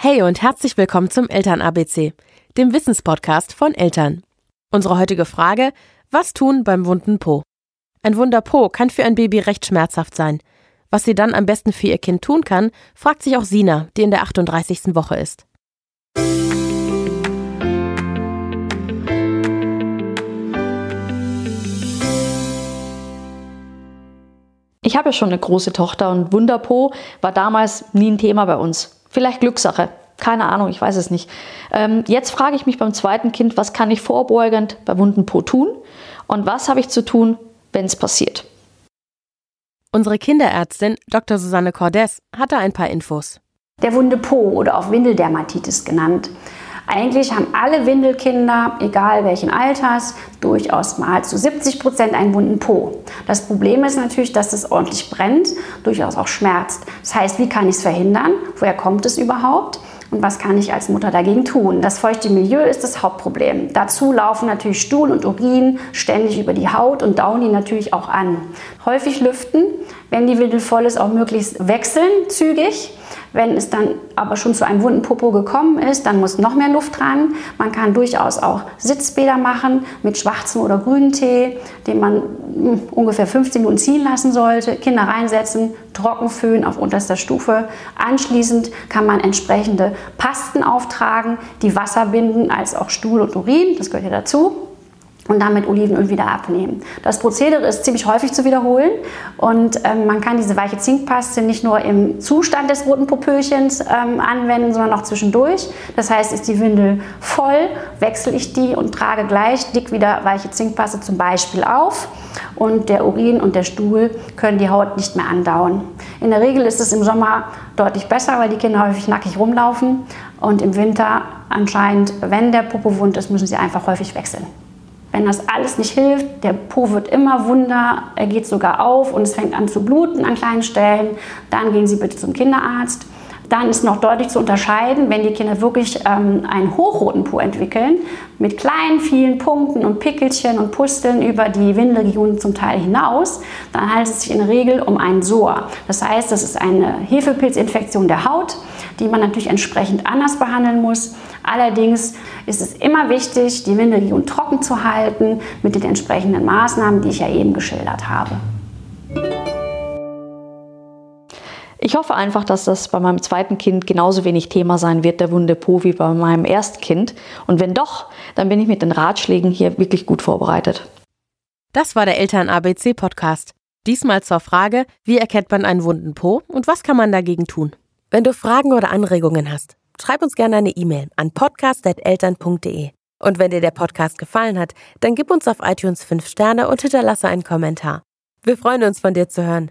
Hey und herzlich willkommen zum Eltern ABC, dem Wissenspodcast von Eltern. Unsere heutige Frage: Was tun beim wunden Po? Ein wunder Po kann für ein Baby recht schmerzhaft sein. Was sie dann am besten für ihr Kind tun kann, fragt sich auch Sina, die in der 38. Woche ist. Ich habe ja schon eine große Tochter und Wunderpo war damals nie ein Thema bei uns. Vielleicht Glückssache. Keine Ahnung, ich weiß es nicht. Ähm, jetzt frage ich mich beim zweiten Kind, was kann ich vorbeugend bei wunden Po tun und was habe ich zu tun, wenn es passiert. Unsere Kinderärztin Dr. Susanne Cordes hatte ein paar Infos. Der wunde Po oder auch Windeldermatitis genannt. Eigentlich haben alle Windelkinder, egal welchen Alters, durchaus mal zu 70 Prozent einen wunden Po. Das Problem ist natürlich, dass es ordentlich brennt, durchaus auch schmerzt. Das heißt, wie kann ich es verhindern? Woher kommt es überhaupt? Und was kann ich als Mutter dagegen tun? Das feuchte Milieu ist das Hauptproblem. Dazu laufen natürlich Stuhl und Urin ständig über die Haut und dauen die natürlich auch an. Häufig lüften, wenn die Windel voll ist, auch möglichst wechseln, zügig. Wenn es dann aber schon zu einem wunden Popo gekommen ist, dann muss noch mehr Luft dran. Man kann durchaus auch Sitzbäder machen mit schwarzem oder grünem Tee, den man hm, ungefähr 15 Minuten ziehen lassen sollte. Kinder reinsetzen, trocken föhnen auf unterster Stufe. Anschließend kann man entsprechende Pasten auftragen, die Wasser binden als auch Stuhl und Urin. Das gehört ja dazu und damit Olivenöl wieder abnehmen. Das Prozedere ist ziemlich häufig zu wiederholen und ähm, man kann diese weiche Zinkpaste nicht nur im Zustand des roten Popöchens ähm, anwenden, sondern auch zwischendurch. Das heißt, ist die Windel voll, wechsle ich die und trage gleich dick wieder weiche Zinkpaste zum Beispiel auf und der Urin und der Stuhl können die Haut nicht mehr andauen. In der Regel ist es im Sommer deutlich besser, weil die Kinder häufig nackig rumlaufen und im Winter anscheinend, wenn der Popo wund ist, müssen sie einfach häufig wechseln. Wenn das alles nicht hilft, der Po wird immer wunder, er geht sogar auf und es fängt an zu bluten an kleinen Stellen, dann gehen Sie bitte zum Kinderarzt. Dann ist noch deutlich zu unterscheiden, wenn die Kinder wirklich ähm, einen hochroten Po entwickeln, mit kleinen, vielen Punkten und Pickelchen und Pusteln über die Windelregionen zum Teil hinaus, dann handelt es sich in der Regel um einen Soa. Das heißt, das ist eine Hefepilzinfektion der Haut, die man natürlich entsprechend anders behandeln muss. Allerdings ist es immer wichtig, die Windelregion trocken zu halten mit den entsprechenden Maßnahmen, die ich ja eben geschildert habe. Ich hoffe einfach, dass das bei meinem zweiten Kind genauso wenig Thema sein wird, der wunde Po, wie bei meinem ersten Kind. Und wenn doch, dann bin ich mit den Ratschlägen hier wirklich gut vorbereitet. Das war der Eltern-ABC-Podcast. Diesmal zur Frage, wie erkennt man einen wunden Po und was kann man dagegen tun? Wenn du Fragen oder Anregungen hast, schreib uns gerne eine E-Mail an podcast.eltern.de. Und wenn dir der Podcast gefallen hat, dann gib uns auf iTunes 5 Sterne und hinterlasse einen Kommentar. Wir freuen uns, von dir zu hören.